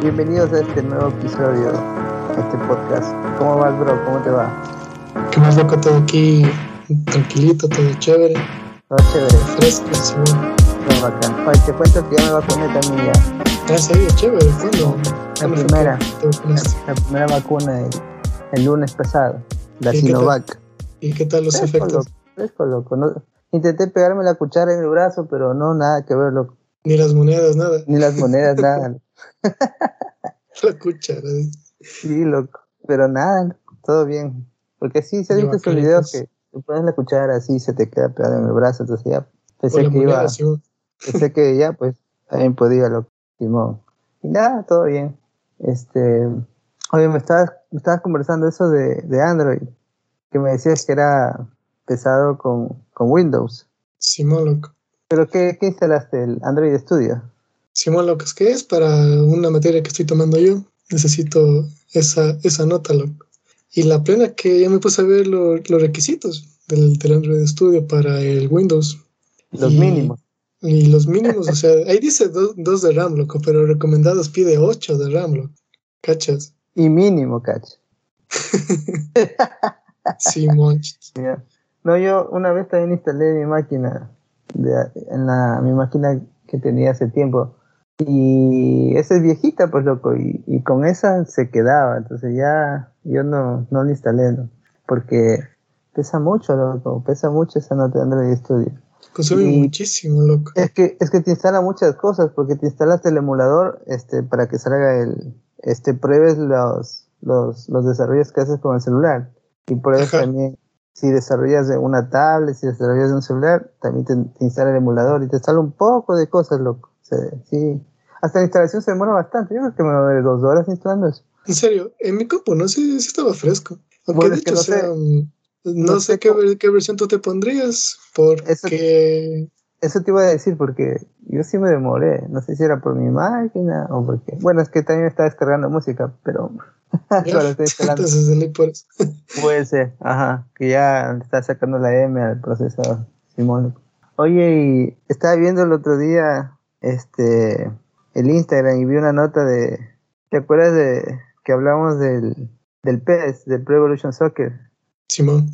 Bienvenidos a este nuevo episodio de este podcast. ¿Cómo vas, bro? ¿Cómo te va? ¿Qué más loco? Todo aquí tranquilito, todo chévere. Todo chévere. Fresco, sí. Todo bacán. Oye, te cuento que ya me vacuné también ya. Ah, sí, chévere. ¿Cuándo? La primera. La, primera vacuna el, el, lunes pasado. La Sinovac. ¿Y qué tal los fresco, efectos? Loco, fresco, loco. No, intenté pegarme la cuchara en el brazo, pero no, nada que ver, loco. Ni las monedas, nada. Ni las monedas, nada. la cuchara. Sí, loco. Pero nada, todo bien. Porque sí, se ha visto esos videos que te pones la cuchara así se te queda pegada en el brazo, entonces ya pensé que iba. Sí. Pensé que ya, pues, también podía, loco. Simón. Y nada, todo bien. Este. Oye, me estabas, me estabas conversando eso de, de Android, que me decías que era pesado con, con Windows. Simón, loco. ¿Pero qué, qué instalaste? ¿El Android Studio? Simón, es que es para una materia que estoy tomando yo. Necesito esa, esa nota, loco. Y la plena que ya me puse a ver lo, los requisitos del, del, Android Studio para el Windows. Los y, mínimos. Y los mínimos, o sea, ahí dice 2 do, de RAM, loco, pero recomendados pide 8 de RAM, loco. ¿Cachas? Y mínimo, cach. Simón. Yeah. No, yo una vez también instalé mi máquina, de, en la, mi máquina que tenía hace tiempo. Y esa es viejita, pues loco, y, y, con esa se quedaba, entonces ya yo no, no la instalé, ¿no? porque pesa mucho, loco, pesa mucho esa nota de Android Studio. Consume y muchísimo, loco. Es que, es que te instala muchas cosas, porque te instalas el emulador este, para que salga el, este, pruebes los, los, los desarrollos que haces con el celular, y pruebes Ajá. también si desarrollas de una tablet, si desarrollas de un celular, también te, te, instala el emulador y te instala un poco de cosas, loco. Sea, sí. Hasta la instalación se demora bastante. Yo creo que me va a dos horas instalando eso. En serio, en mi compu no sé si estaba fresco. Aunque bueno, de hecho, no, sea, sé, no, no sé, qué, qué, versión tú te pondrías, porque... Eso, eso, te iba a decir, porque yo sí me demoré. No sé si era por mi máquina o porque... Bueno, es que también estaba descargando música, pero... Ya, estoy instalando. Puede ser, ajá. Que ya está sacando la M al procesador, Simón. Oye, y estaba viendo el otro día este el Instagram y vi una nota de. ¿Te acuerdas de que hablamos del, del PES, del Pro Evolution Soccer? Simón.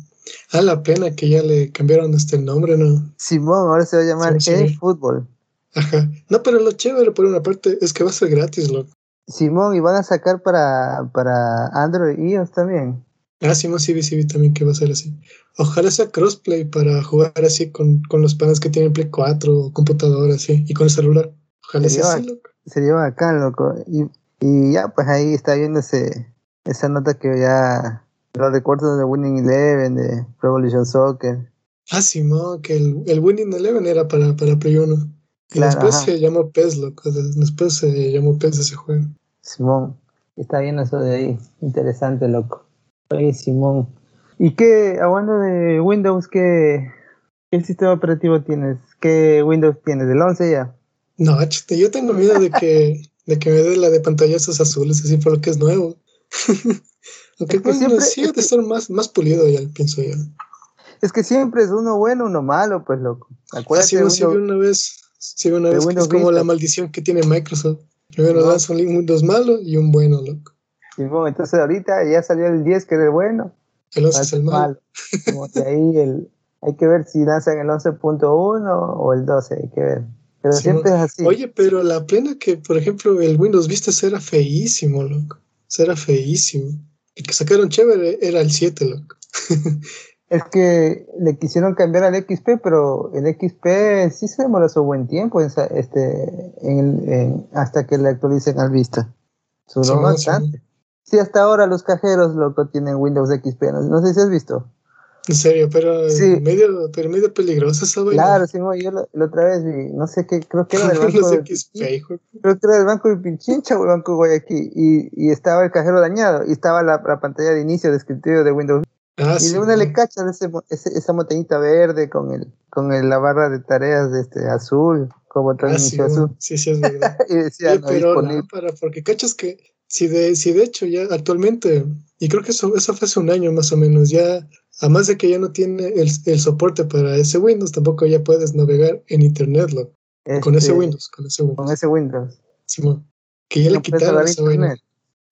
Ah, la pena que ya le cambiaron este nombre, ¿no? Simón, ahora se va a llamar eFootball. Ajá. No, pero lo chévere por una parte es que va a ser gratis, loco. Simón, y van a sacar para, para Android y iOS también. Ah, Simón, sí, sí, sí, también que va a ser así. Ojalá sea crossplay para jugar así con, con los panes que tienen Play 4 o computadora, así, y con el celular. Ojalá sea así, loco. Sería bacán, loco. Y, y ya, pues ahí está viendo ese, esa nota que ya. Los recuerdos de Winning Eleven, de Pro Evolution Soccer. Ah, Simón, que el, el Winning Eleven era para, para Play 1. Y claro, después ajá. se llamó PES, loco. Después se llamó PES ese juego. Simón, está bien eso de ahí. Interesante, loco. Oye, Simón. ¿Y qué, hablando de Windows, qué, qué sistema operativo tienes? ¿Qué Windows tienes? ¿Del 11 ya? No, chiste, yo tengo miedo de que, de que me dé la de pantallazos azules, así por lo que es nuevo. Aunque es que siempre, sí es de estar más, más pulido ya, pienso yo. Es que siempre es uno bueno, uno malo, pues, loco. Acuérdate Así sí, una vez, sí, una vez que es como Vista. la maldición que tiene Microsoft. Primero no. lanza un Windows malo y un bueno, loco. Sí, bueno, entonces ahorita ya salió el 10 que es el bueno. El 11 es el malo. malo. Como que ahí el, hay que ver si lanzan el 11.1 o el 12, hay que ver. Pero sí, siempre no. es así. Oye, pero la plena que, por ejemplo, el Windows Vista era feísimo, loco. Era feísimo. El que sacaron chévere era el 7, loco. es que le quisieron cambiar al XP, pero el XP sí se demoró su buen tiempo en, este, en, en, hasta que le actualicen al Vista. Duró sí, bastante. Sí. Sí, hasta ahora los cajeros, loco, tienen Windows XP. No, no sé si has visto. En serio, pero sí. medio, pero medio peligrosa esa vaina. Claro, sí, yo la, la, otra vez vi, no sé qué, creo que era del banco. no sé de, qué es feo. Creo que era del banco de Pinchincha o el banco de Guayaquil. Y, y estaba el cajero dañado y estaba la, la pantalla de inicio de escritorio de Windows. Ah, y sí, de una le cachas ese, ese, esa montañita verde con el con el, la barra de tareas de este azul, como ah, sí, azul. Sí, sí, es verdad. y decía, sí, no, pero no, para, porque cachas que si de, si de hecho ya actualmente, y creo que eso, eso fue hace un año más o menos, ya Además de que ya no tiene el, el, soporte para ese Windows, tampoco ya puedes navegar en Internet. Este, con ese Windows, con ese Windows. Con ese Windows. Simón. Que ya le quitaron esa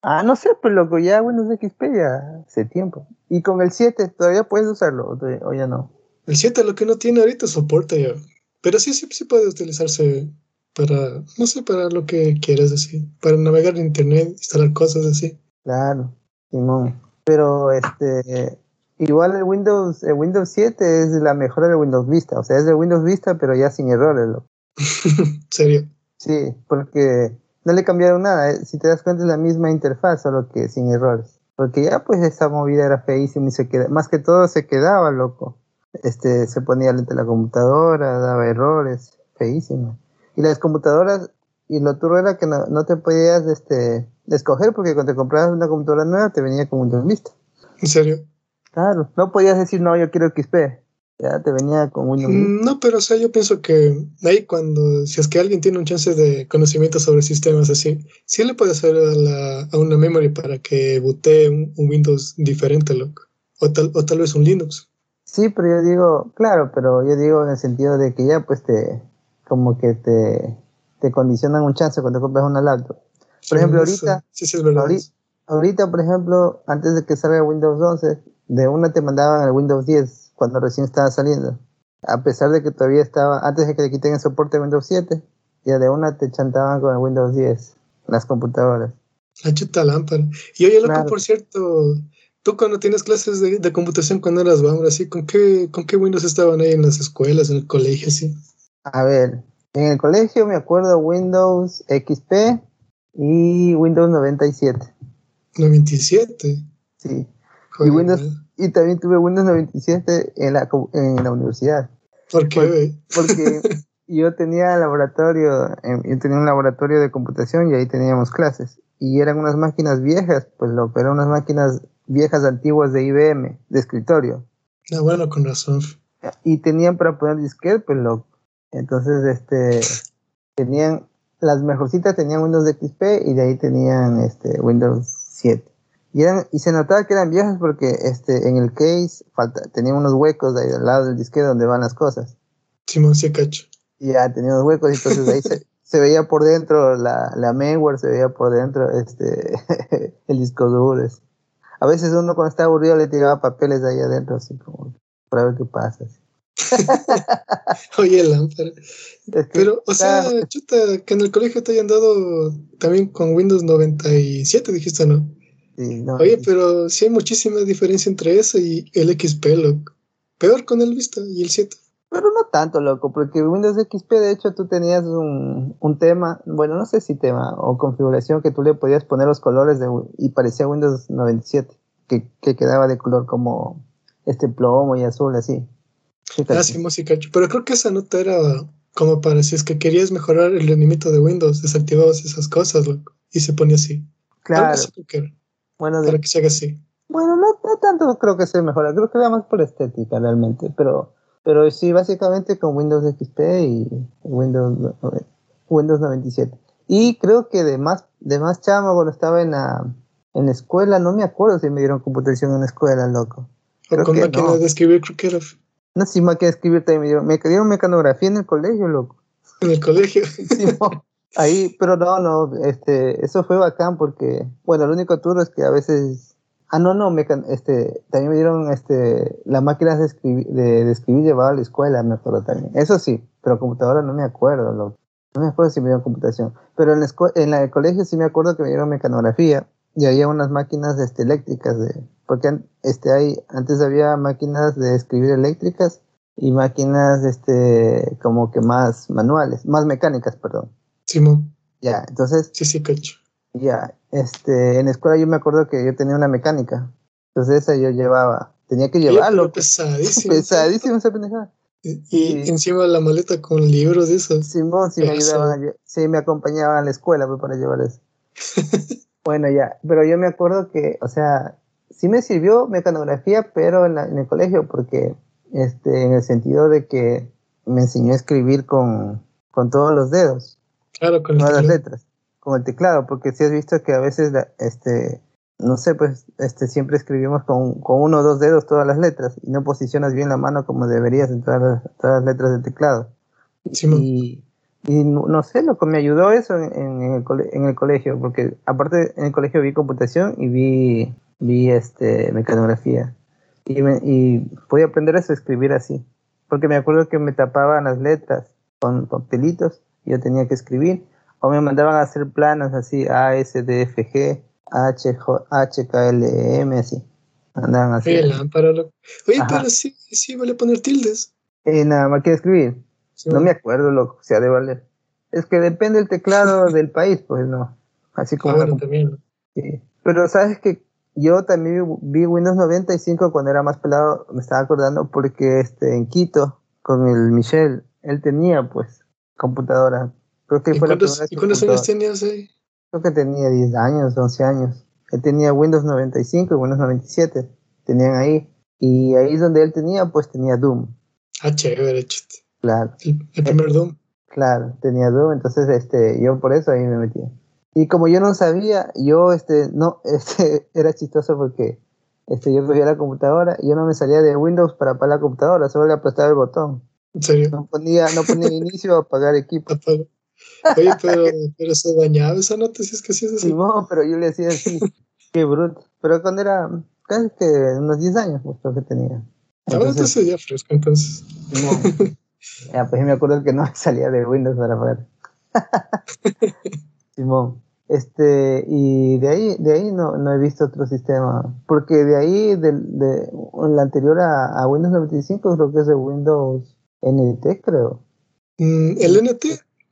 Ah, no sé, pues loco, ya Windows XP ya hace tiempo. ¿Y con el 7 todavía puedes usarlo o, ya no? El 7 lo que no tiene ahorita es soporte ya. Pero sí, sí, sí puede utilizarse para, no sé, para lo que quieras decir. Para navegar en internet, instalar cosas así. Claro, Simón. Pero este, igual el Windows, el Windows 7 es la mejora de Windows Vista. O sea, es de Windows Vista, pero ya sin errores, loco. ¿Serio? Sí, porque no le cambiaron nada. Eh, si te das cuenta es la misma interfaz, solo que sin errores. Porque ya pues esa movida era feísima y se queda, más que todo se quedaba loco. Este, se ponía lente la computadora, daba errores, feísimo. Y las computadoras, y lo turro era que no, te podías este, escoger porque cuando te comprabas una computadora nueva te venía con Windows Vista. ¿En serio? Claro, no podías decir no, yo quiero XP ya te venía con Windows. Mm, no, pero o sea, yo pienso que ahí cuando, si es que alguien tiene un chance de conocimiento sobre sistemas así, sí le puede hacer a, la, a una memory para que botee un, Windows diferente, loco. O tal, o tal vez un Linux. Sí, pero yo digo, claro, pero yo digo en el sentido de que ya pues te, como que te, te condicionan un chance cuando compras una laptop. Por ejemplo, ahorita, sí, sí, verdad. ahorita, por ejemplo, antes de que salga Windows 11, de una te mandaban el Windows 10 cuando recién estaba saliendo. A pesar de que todavía estaba, antes de que le quiten el soporte de Windows 7, ya de una te chantaban con el Windows 10, las computadoras. La chuta lámpara. Y oye, loco, por cierto, tú cuando tienes clases de, computación cuando eras vamos así, ¿con qué, ¿con qué Windows estaban ahí en las escuelas, en el colegio, así? A ver, en el colegio me acuerdo Windows XP y Windows 97. 97. Sí. y Windows, y también tuve Windows 97 en la, en la universidad. ¿Por qué? Porque, yo tenía laboratorio, yo tenía un laboratorio de computación y ahí teníamos clases. Y eran unas máquinas viejas, pues lo, eran unas máquinas viejas antiguas de IBM, de escritorio. Ah, bueno, con razón. Y tenían para poner disquete, pues lo. Entonces, este, tenían, las mejorcitas tenían Windows XP y de ahí tenían este, Windows 7. Y, y se notaba que eran viejas porque este, en el case falta, tenía unos huecos ahí al lado del disquete donde van las cosas. Simón, sí, cacho. Ya tenía unos huecos y entonces ahí se, se, veía por dentro la, la mainware, se veía por dentro este, el disco duro. A veces uno cuando estaba aburrido le tiraba papeles ahí adentro, así como para ver qué pasa. Oye, lámpara. Pero, o sea, chuta, que en el colegio te hayan dado también con Windows 97, dijiste, ¿no? Oye, pero sí hay muchísima diferencia entre eso y el XP, loco. Peor con el Vista y el 7. Pero no tanto, loco, porque Windows XP, de hecho, tú tenías un, tema, bueno, no sé si tema o configuración que tú le podías poner los colores de, y parecía Windows 97, que, que quedaba de color como este plomo y azul, así. Ah, sí, música. Pero creo que esa nota era como para si es que querías mejorar el rendimiento de Windows, desactivabas esas cosas, loco, y se pone así. Claro. Bueno, para que se haga así. Bueno, no, tanto creo que se mejora, creo que era más por estética realmente, pero, pero sí, básicamente con Windows XP y Windows, Windows 97. Y creo que de más, de más chamo cuando estaba en la, en la escuela, no me acuerdo si me dieron computación en la escuela, loco. Creo con máquina de escribir, creo que era. No, sí, máquina de escribir también me dieron. Me dieron mecanografía en el colegio, loco. En el colegio. Ahí, pero no, no, este, eso fue bacán porque, bueno, el único turno es que a veces, ah, no, no, me, este, también me dieron, este, las máquinas de escribir, de, escribir llevaba a la escuela, me acuerdo también. Eso sí, pero computadora no me acuerdo, no me acuerdo si me dieron computación. Pero en, la en el colegio sí me acuerdo que me dieron mecanografía y había unas máquinas, este, eléctricas de, porque, este, hay, antes había máquinas de escribir eléctricas y máquinas, este, como que más manuales, más mecánicas, perdón. Simón. Ya, entonces. Sí, sí, cacho. Ya, este, en la escuela yo me acuerdo que yo tenía una mecánica. Entonces esa yo llevaba, tenía que llevarlo. pesadísimo. pesadísimo esa pendejada. Y, encima la maleta con libros de eso. Simón, sí me ayudaban, sí me acompañaba a la escuela pues, para llevar eso. bueno, ya, pero yo me acuerdo que, o sea, sí me sirvió mecanografía, pero en, en el colegio, porque, este, en el sentido de que me enseñó a escribir con, con todos los dedos. Claro, con las letras, con el teclado, porque si has visto que a veces, este, no sé, pues este, siempre escribimos con, con, uno o dos dedos todas las letras y no posicionas bien la mano como deberías en todas las, letras del teclado. y, Y no, sé, lo que me ayudó eso en, el, en el colegio, porque aparte en el colegio vi computación y vi, vi este, mecanografía. Y, me, y pude aprender a escribir así, porque me acuerdo que me tapaban las letras con papelitos y yo tenía que escribir, o me mandaban a hacer planos así, A, S, D, F, G, H, H, K, L, M, así. Andaban así. Oye, Oye pero sí, sí vale poner tildes. Y nada más que escribir. No me acuerdo, lo que sea de valer. Es que depende el teclado del país, pues no. Así como. Ah, también. Sí. Pero sabes que yo también vi Windows 95 cuando era más pelado, me estaba acordando, porque este, en Quito, con el Michel, él tenía pues computadora. Creo que ¿Y, fue cuántos, ¿y cuántos años tenías ahí? Creo que tenía 10 años, 11 años. Él tenía Windows 95 y Windows 97. Tenían ahí. Y ahí donde él tenía, pues tenía Doom. Ah, chévere, Claro. El, primer Doom. Claro, tenía Doom, entonces este, yo por eso ahí me metí. Y como yo no sabía, yo este, no, este, era chistoso porque este, yo cogía la computadora y yo no me salía de Windows para apagar la computadora, solo le apretaba el botón. ¿En serio? No ponía, no ponía inicio a apagar equipo. Oye, pero, pero se dañaba esa nota, si es que sí es así. No, pero yo le decía así, qué bruto. Pero cuando era casi que unos 10 años, pues creo que tenía. Ahora entonces ya fresco, entonces. Ya, pues me acuerdo que no salía de Windows para poder. Simón. Este, y de ahí, de ahí no, no he visto otro sistema. Porque de ahí, de, de la anterior a, Windows 95, creo que es de Windows NT, creo. Mm, el NT,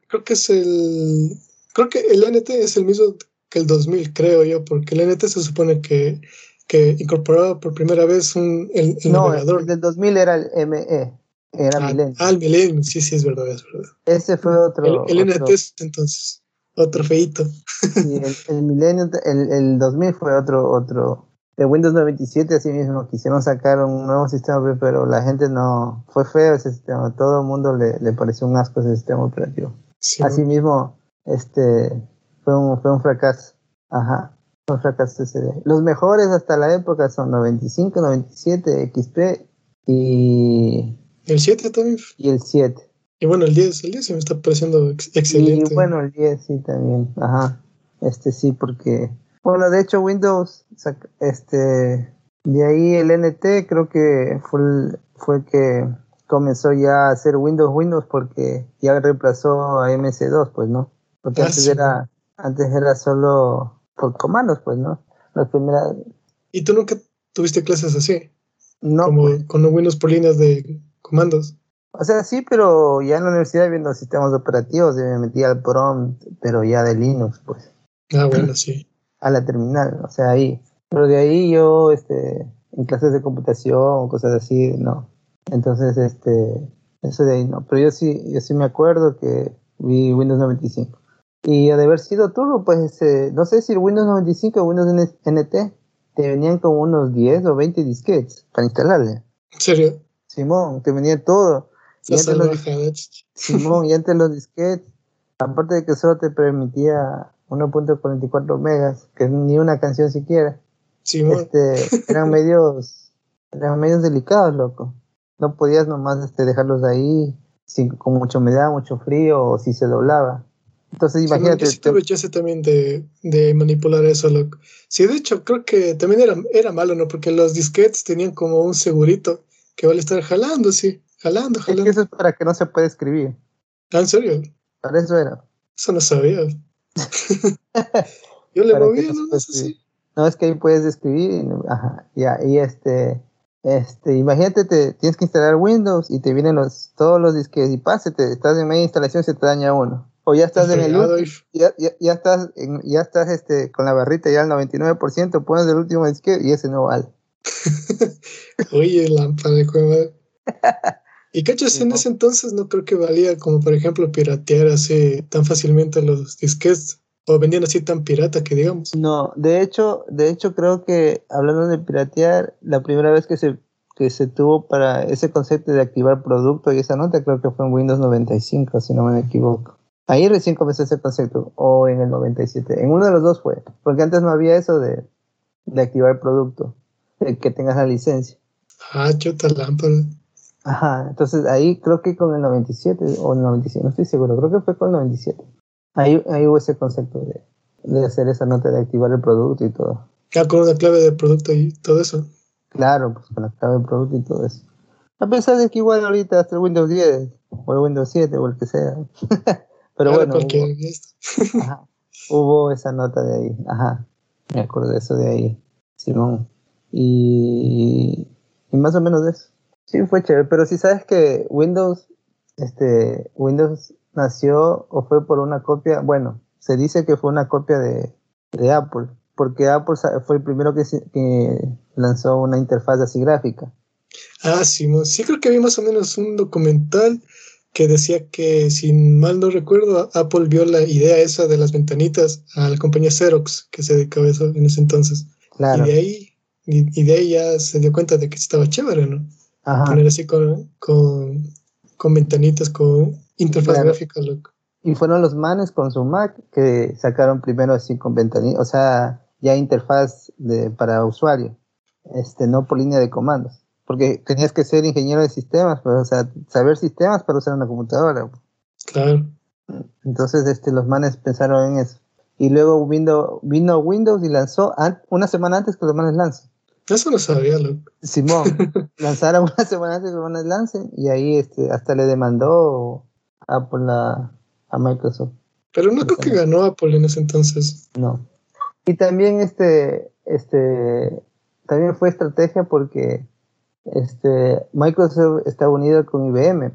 creo que es el. Creo que el NT es el mismo que el 2000, creo yo, porque el NT se supone que, que incorporaba por primera vez un, el, el no, navegador. el del 2000 era el ME. Era ah, Ah, el Millennium, sí, sí, es verdad, es verdad. Ese fue otro. El, el NT entonces, otro feito. Sí, el, el Millennium, el, el 2000 fue otro, otro. De Windows 97, así mismo, quisieron sacar un nuevo sistema, pero la gente no. Fue feo ese sistema, todo el mundo le, le pareció un asco ese sistema operativo. así mismo, este. Fue un, fue un fracaso. Ajá. Fue un fracaso ese. Los mejores hasta la época son 95, 97, XP y el 7 también. Y el 7. Y bueno, el 10, el 10 se me está pareciendo excelente. Y bueno, el 10 sí también. Ajá. Este sí, porque. Bueno, de hecho, Windows, este. De ahí el NT creo que fue el, fue que comenzó ya a hacer Windows Windows porque ya reemplazó a MS2, pues, ¿no? Porque ah, antes era antes era solo por comandos, pues, ¿no? Las primeras. ¿Y tú nunca tuviste clases así? No. Como pues. con Windows por líneas de comandos. O sea, sí, pero ya en la universidad viendo sistemas operativos me metí al prompt, pero ya de Linux, pues. Ah, bueno, sí. A la terminal, o sea, ahí. Pero de ahí yo, este, en clases de computación cosas así, no. Entonces, este, eso de ahí no. Pero yo sí, yo sí me acuerdo que vi Windows 95. Y de haber sido turbo, pues, este, no sé si Windows 95 o Windows NT te venían como unos 10 o 20 disquetes para instalarle. ¿En serio? Simón, te venía todo. Y antes los, Simón, y antes los disquetes, aparte de que solo te permitía 1.44 megas, que ni una canción siquiera, Simón. Este, eran medios, eran medios delicados, loco. No podías nomás este, dejarlos ahí sin, con mucha humedad, mucho frío, o si se doblaba. Entonces, imagínate. Sí, te también de, de, manipular eso, loco. Sí, de hecho, creo que también era, era malo, ¿no? Porque los disquetes tenían como un segurito que vale estar jalando, sí, jalando, jalando. Es que eso es para que no se pueda escribir. ¿Ah, en serio? Para eso era. Eso no sabía. Yo le movía, no, no, no, es que ahí puedes escribir, ajá, ya, y este, este, imagínate, te, tienes que instalar Windows y te vienen los, todos los disques y pásate, estás en media instalación se te daña uno. O ya estás en el ya, ya, ya, estás, en, ya estás este, con la barrita ya al 99%, pones el último disque y ese no vale. Oye, lámpara de cueva. Y cachas, en ese entonces no creo que valía como, por ejemplo, piratear así tan fácilmente los disquets o vendían así tan pirata que digamos. No, de hecho, de hecho creo que hablando de piratear, la primera vez que se que se tuvo para ese concepto de activar producto y esa nota creo que fue en Windows 95, si no me equivoco. Ahí recién comenzó ese concepto, o en el 97. En uno de los dos fue, porque antes no había eso de, de activar producto que tengas la licencia. Ah, chuta lámpara. Ajá, entonces ahí creo que con el 97 o el 97, no estoy seguro, creo que fue con el 97. Ahí, ahí hubo ese concepto de, de hacer esa nota de activar el producto y todo. Ah, con la clave del producto y todo eso. Claro, pues con la clave del producto y todo eso. A pesar de que igual ahorita hasta el Windows 10 o el Windows 7 o el que sea. Pero bueno, hubo, ajá, hubo esa nota de ahí. Ajá, me acuerdo de eso de ahí, Simón. Y, y más o menos de eso. Sí, fue chévere, pero si sabes que Windows, este, Windows nació o fue por una copia, bueno, se dice que fue una copia de, de Apple, porque Apple fue el primero que, que, lanzó una interfaz así gráfica. Ah, sí, sí creo que vi más o menos un documental que decía que, si mal no recuerdo, Apple vio la idea esa de las ventanitas a la compañía Xerox, que se dedicaba a eso en ese entonces. Claro. Y de ahí, y de ahí ya se dio cuenta de que estaba chévere, ¿no? Poner así con, con, ventanitas, con interfaz gráfica, loco. Y fueron los manes con su Mac que sacaron primero así con ventanitas, o sea, ya interfaz de, para usuario, este, no por línea de comandos. Porque tenías que ser ingeniero de sistemas, pues, o sea, saber sistemas para usar una computadora. Claro. Entonces, este, los manes pensaron en eso. Y luego vino, vino Windows y lanzó una semana antes que los manes lancen. Eso lo sabía, loco. Simón, lanzaron una semana antes que van lancen y ahí este, hasta le demandó Apple a, a Microsoft. Pero no creo que ganó Apple en ese entonces. No. Y también este, este, también fue estrategia porque este, Microsoft está unido con IBM.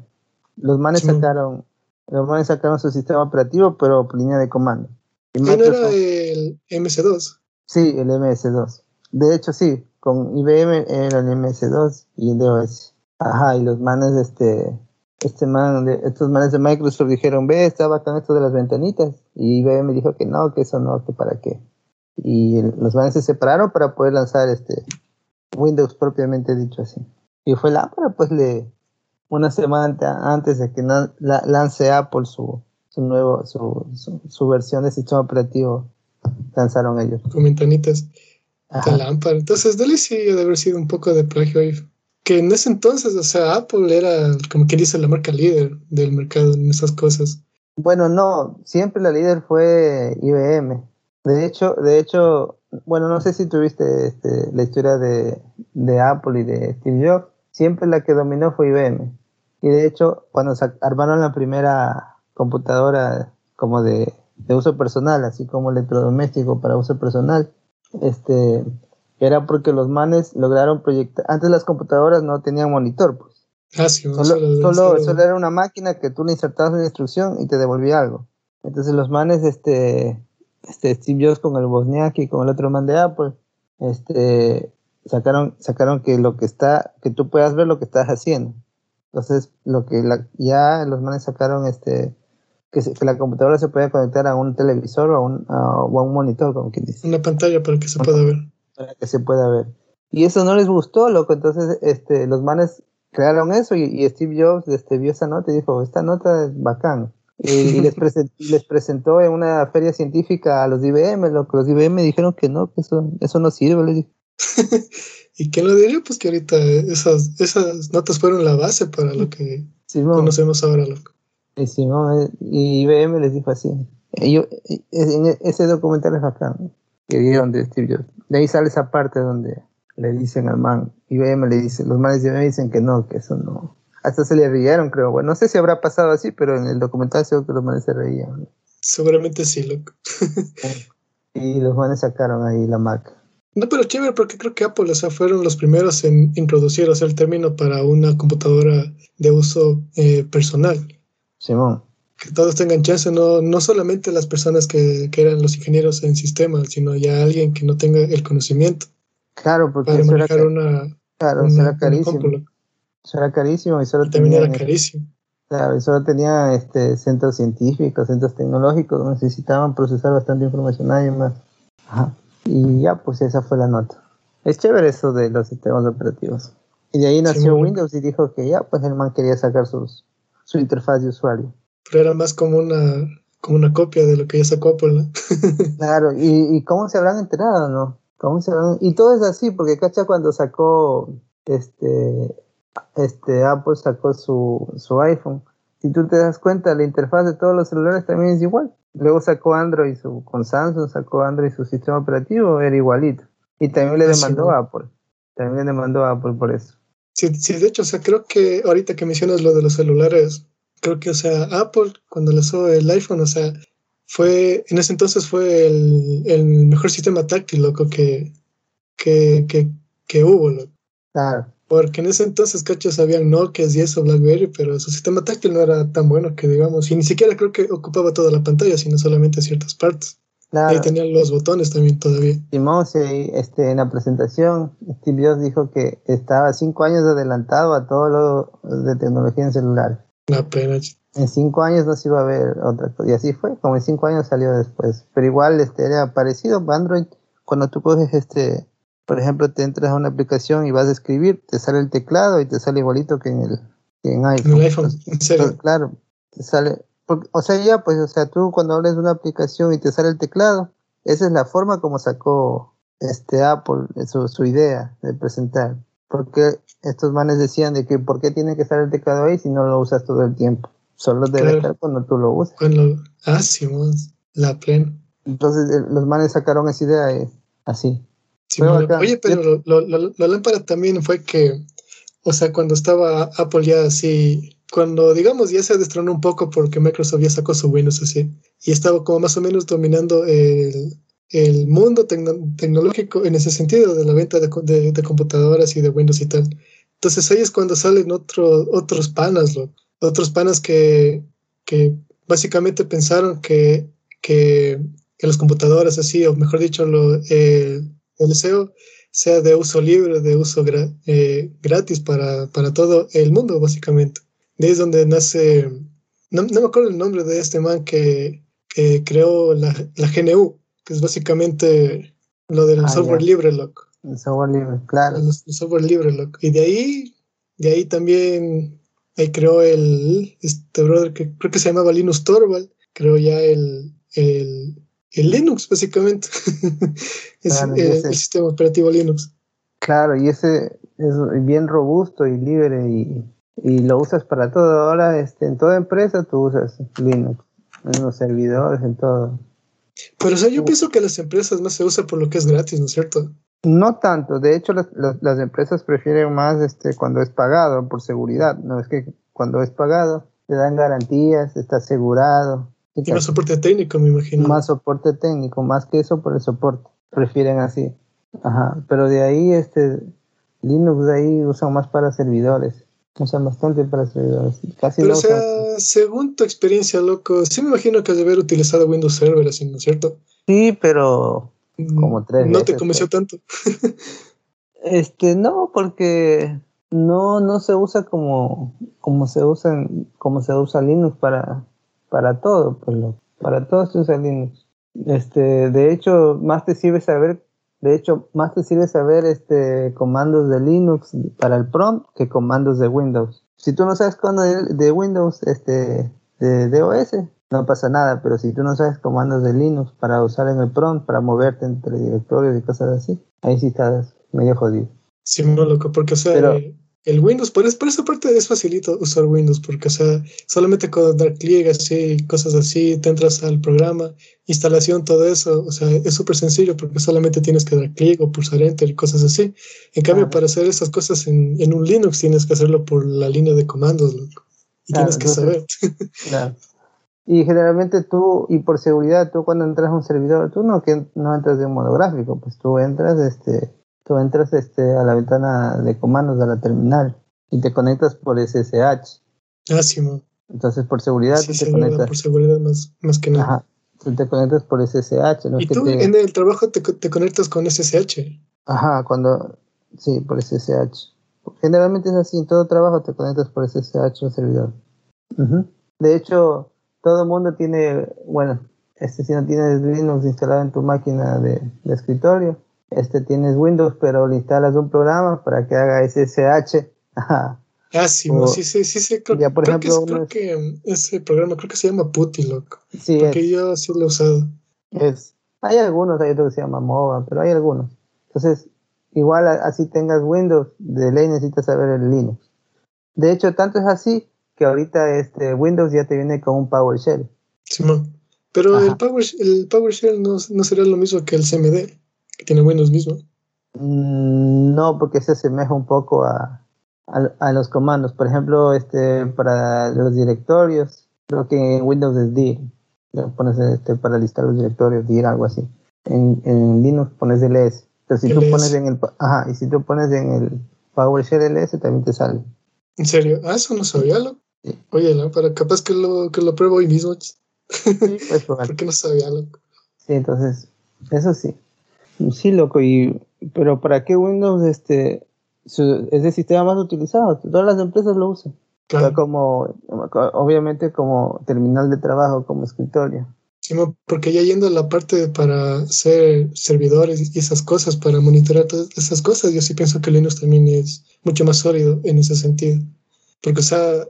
Los manes sacaron, los manes sacaron su sistema operativo, pero por línea de comando. Y no era el MS2? Sí, el MS2. De hecho, sí, con IBM era el MS2 y el DOS. Ajá, y los manes, este, este man, de, estos manes de Microsoft dijeron, ve, está bacán esto de las ventanitas. Y IBM dijo que no, que eso no, que para qué. Y los manes se separaron para poder lanzar este Windows propiamente dicho así. Y fue lámpara, pues le, una semana antes de que lance Apple su, su nuevo, su, su, versión de sistema operativo, lanzaron ellos. Con ventanitas de lámpara. Entonces, Deli sí debe haber sido un poco de plagio ahí. Que en ese entonces, o sea, Apple era, como que dice, la marca líder del mercado en esas cosas. Bueno, no, siempre la líder fue IBM. De hecho, de hecho, bueno, no sé si tuviste este, la historia de, de, Apple y de Steve Jobs. Siempre la que dominó fue IBM. Y de hecho, cuando armaron la primera computadora como de, de uso personal, así como electrodoméstico para uso personal, este, era porque los manes lograron proyectar, antes las computadoras no tenían monitor, pues. Ah, solo, solo, solo, era una máquina que tú le insertabas una instrucción y te devolvía algo. Entonces los manes, este, este Steve Jobs con el Bosniak y con el otro man de Apple, este, sacaron, sacaron que lo que está, que tú puedas ver lo que estás haciendo. Entonces, lo que ya los manes sacaron, este, que, la computadora se puede conectar a un televisor o a un, o a un monitor, como quien dice. Una pantalla para que se pueda ver. Para que se pueda ver. Y eso no les gustó, loco. Entonces, este, los manes crearon eso y, Steve Jobs este, vio esa nota y dijo, esta nota es bacán. Y, les, presentó, les presentó en una feria científica a los IBM, lo que los IBM dijeron que no, que eso, eso no sirve, les ¿Y quién lo diría? Pues que ahorita esas, esas notas fueron la base para lo que conocemos ahora, loco. Y Simón, y IBM les dijo así. Yo, en ese documental es acá, que vieron de Steve Jobs. De ahí sale esa parte donde le dicen al man, IBM le dice, los manes de IBM dicen que no, que eso no. Hasta se le rieron, creo. Bueno, no sé si habrá pasado así, pero en el documental seguro que los manes se reían. Seguramente sí, loco. y los manes sacaron ahí la Mac. No, pero chévere, porque creo que Apple, o sea, fueron los primeros en introducir, o sea, el término para una computadora de uso eh, personal. Simón. Que todos tengan chance, no, no solamente las personas que, que eran los ingenieros en sistemas, sino ya alguien que no tenga el conocimiento. Claro, porque para manejar una. Claro, será carísimo. Será carísimo y solo También era carísimo. Claro, y solo tenía este, centros científicos, centros tecnológicos, necesitaban procesar bastante información, nadie más. Ajá. Y ya, pues esa fue la nota. Es chévere eso de los sistemas operativos. Y de ahí nació Windows y dijo que ya, pues el man quería sacar sus, su interfaz de usuario. Pero era más como una, como una copia de lo que ya sacó Apple, claro, y, y cómo se habrán enterado, ¿no? ¿Cómo se Y todo es así, porque cacha cuando sacó este este, Apple sacó su, su iPhone. Si tú te das cuenta, la interfaz de todos los celulares también es igual. Luego sacó Android su, con Samsung, sacó Android su sistema operativo, era igualito. Y también le ah, demandó a Apple. También le demandó a Apple por eso. Sí, sí, de hecho, o sea, creo que ahorita que mencionas lo de los celulares, creo que, o sea, Apple, cuando lanzó el iPhone, o sea, fue, en ese entonces fue el, el mejor sistema táctil, loco, que, que, que, que hubo, loco. Claro. Porque en ese entonces, cachos, habían Nokia y eso, BlackBerry, pero su sistema táctil no era tan bueno que digamos, y ni siquiera creo que ocupaba toda la pantalla, sino solamente ciertas partes. Ahí tenían los botones también todavía. Simón, este, en la presentación, Steve Jobs dijo que estaba cinco años adelantado a todo lo de tecnología en celular. La pena. En cinco años no se iba a ver otra cosa. Y así fue, como en cinco años salió después. Pero igual este, era parecido. Android, cuando tú coges este por ejemplo, te entras a una aplicación y vas a escribir, te sale el teclado y te sale igualito que en el, en iPhone. En el iPhone, en serio. claro, te sale. O sea, ya, pues, o sea, tú cuando hables de una aplicación y te sale el teclado, esa es la forma como sacó este Apple su, su idea de presentar. Porque estos manes decían de que por qué tiene que estar el teclado ahí si no lo usas todo el tiempo. Solo debe estar cuando tú lo usas. Cuando, ah, sí, la plena. Entonces los manes sacaron esa idea eh, así. Oye, pero la lámpara también fue que, o sea, cuando estaba Apple ya así, cuando digamos ya se destronó un poco porque Microsoft ya sacó su Windows así, y estaba como más o menos dominando el, el mundo tecnológico en ese sentido de la venta de, de, computadoras y de Windows y tal. Entonces ahí es cuando salen otros otros panas, otros panas que, que básicamente pensaron que, que, que las computadoras así, o mejor dicho, lo, el SEO sea de uso libre, de uso eh, gratis para, para, todo el mundo, básicamente. De ahí es donde nace, no, me acuerdo el nombre de este man que, creó la, la, GNU, que es básicamente lo del ah, software libre, loco. El software libre, claro. El, software libre, loco. Y de ahí, de ahí también ahí creó el, este brother que creo que se llamaba Linus Torvald, creó ya el, el el Linux, básicamente. es el, sistema operativo Linux. Claro, y ese es bien robusto y libre y, lo usas para todo. Ahora este, en toda empresa tú usas Linux, en los servidores, en todo. Pero o sea, yo pienso que las empresas más se usan por lo que es gratis, ¿no es cierto? No tanto, de hecho las, las, empresas prefieren más este, cuando es pagado, por seguridad, no es que cuando es pagado te dan garantías, está asegurado, y más soporte técnico, me imagino. Más soporte técnico, más que eso por el soporte. Prefieren así. Ajá. Pero de ahí, este, Linux de ahí usan más para servidores. Usan bastante para servidores. Casi Pero o sea, según tu experiencia, loco, sí me imagino que has de haber utilizado Windows Server así, ¿no es cierto? Sí, pero mm, como tres ¿No te convenció pues. tanto? este, no, porque no, no se usa como, como se usa, como se usa Linux para para todo, pues lo, para todo se usa Linux. Este, de hecho, más te sirve saber, de hecho, más te sirve saber este comandos de Linux para el prompt que comandos de Windows. Si tú no sabes comandos de, Windows, este, de DOS, no pasa nada, pero si tú no sabes comandos de Linux para usar en el prompt, para moverte entre directorios y cosas así, ahí sí estás medio jodido. Sí, no, loco, porque o sea, el Windows, por, por esa parte es facilito usar Windows, porque, o sea, solamente con dar clic así, cosas así, te entras al programa, instalación, todo eso, o sea, es súper sencillo porque solamente tienes que dar clic o pulsar Enter y cosas así. En cambio, para hacer esas cosas en, en, un Linux tienes que hacerlo por la línea de comandos, loco. Y tienes que saber. Claro. Y generalmente tú, y por seguridad, tú cuando entras a un servidor, tú no, que no entras de un modo gráfico, pues tú entras, este tú entras este, a la ventana de comandos de la terminal y te conectas por SSH. Ah, sí, Entonces, por seguridad, sí, te conectas. Por seguridad, más, más que nada. Ajá. Tú te conectas por SSH. ¿Y tú en el trabajo te, te, conectas con SSH? Ajá, cuando. Sí, por SSH. Generalmente es así, en todo trabajo te conectas por SSH un servidor. De hecho, todo el mundo tiene. Bueno, este si no tienes Linux instalado en tu máquina de, de escritorio, este tienes Windows, pero le instalas un programa para que haga SSH. ah, sí, sí, sí, sí, sí, creo, ya, por ejemplo, que, creo que ese programa creo que se llama Putty, loco. Sí, porque yo sí lo he usado. Es, hay algunos, hay otro que se llama MOVA, pero hay algunos. Entonces, igual así tengas Windows, de ley necesitas saber el Linux. De hecho, tanto es así que ahorita este Windows ya te viene con un PowerShell. Simón. Pero el, Power, el PowerShell no, no, será lo mismo que el CMD, que tiene Windows mismo. Mm, no, porque se asemeja un poco a, a, los comandos. Por ejemplo, este para los directorios, creo que en Windows es dir. Pones este, para listar los directorios, dir, algo así. En, en Linux pones ls. Pero si tú pones en el ajá, y si tú pones en el PowerShell ls también te sale. ¿En serio? Ah, eso no sabía, lo. Oye, ¿no? para capaz que lo, que lo pruebo hoy mismo. Sí, pues, Porque no sabía, loco. Sí, entonces, eso sí. Sí, loco, y pero ¿para qué Windows este es el sistema más utilizado? Todas las empresas lo usan. Claro. como, obviamente como terminal de trabajo, como escritorio. Sí, porque ya yendo a la parte para hacer servidores y esas cosas, para monitorear todas esas cosas, yo sí pienso que Linux también es mucho más sólido en ese sentido. Porque, o sea,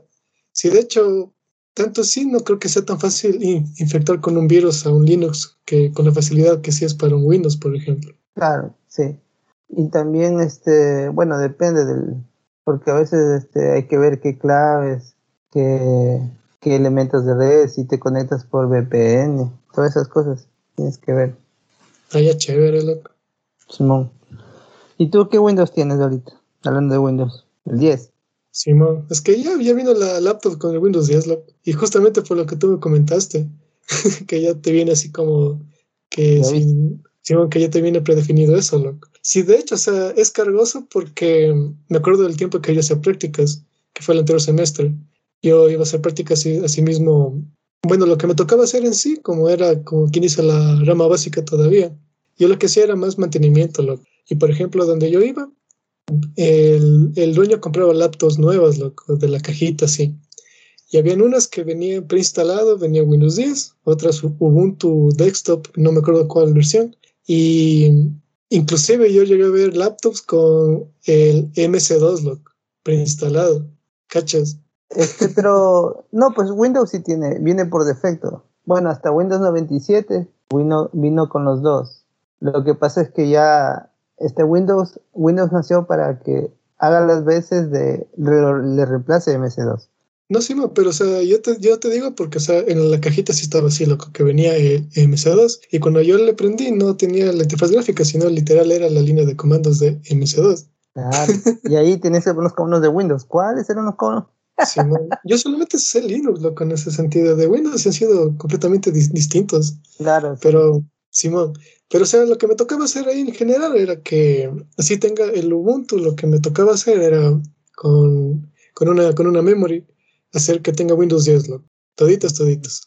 si de hecho tanto sí, no creo que sea tan fácil infectar con un virus a un Linux que con la facilidad que sí es para un Windows, por ejemplo. Claro, sí. Y también, este, bueno, depende del, porque a veces este, hay que ver qué claves, qué, qué elementos de red, si te conectas por VPN, todas esas cosas tienes que ver. Ah, ya chévere, loco. Simón. ¿Y tú qué Windows tienes ahorita? Hablando de Windows, el 10. Simón, es que ya, ya vino la laptop con el Windows 10, y justamente por lo que tú me comentaste, que ya te viene así como que sin, Simón, que ya te viene predefinido eso, loco. Sí, de hecho, o sea, es cargoso porque me acuerdo del tiempo que yo hacía prácticas, que fue el anterior semestre. Yo iba a hacer prácticas y así mismo, bueno, lo que me tocaba hacer en sí, como era como quien hizo la rama básica todavía, yo lo que hacía era más mantenimiento, loco. Y por ejemplo, donde yo iba, el, dueño compraba laptops nuevas, de la cajita, sí. Y habían unas que venían preinstalado, venía Windows 10, otras Ubuntu Desktop, no me acuerdo cuál versión. Y inclusive yo llegué a ver laptops con el MC2, loco, preinstalado. ¿Cachas? Este, pero no, pues Windows sí tiene, viene por defecto. Bueno, hasta Windows 97 vino, vino con los dos. Lo que pasa es que ya este Windows, Windows nació para que haga las veces de le reemplace MS2. No, sí, pero o sea, yo te, yo te digo porque o sea, en la cajita sí estaba así, loco, que venía el MS2 y cuando yo le prendí no tenía la interfaz gráfica, sino literal era la línea de comandos de MS2. Claro, y ahí tienes unos comandos de Windows. ¿Cuáles eran los comandos? Sí, yo solamente sé Linux, loco, en ese sentido. De Windows han sido completamente distintos. Claro. Pero, Simón, pero o sea, lo que me tocaba hacer ahí en general era que así tenga el Ubuntu, lo que me tocaba hacer era con, con, una, con una memory, hacer que tenga Windows 10, loco. Toditos, toditos.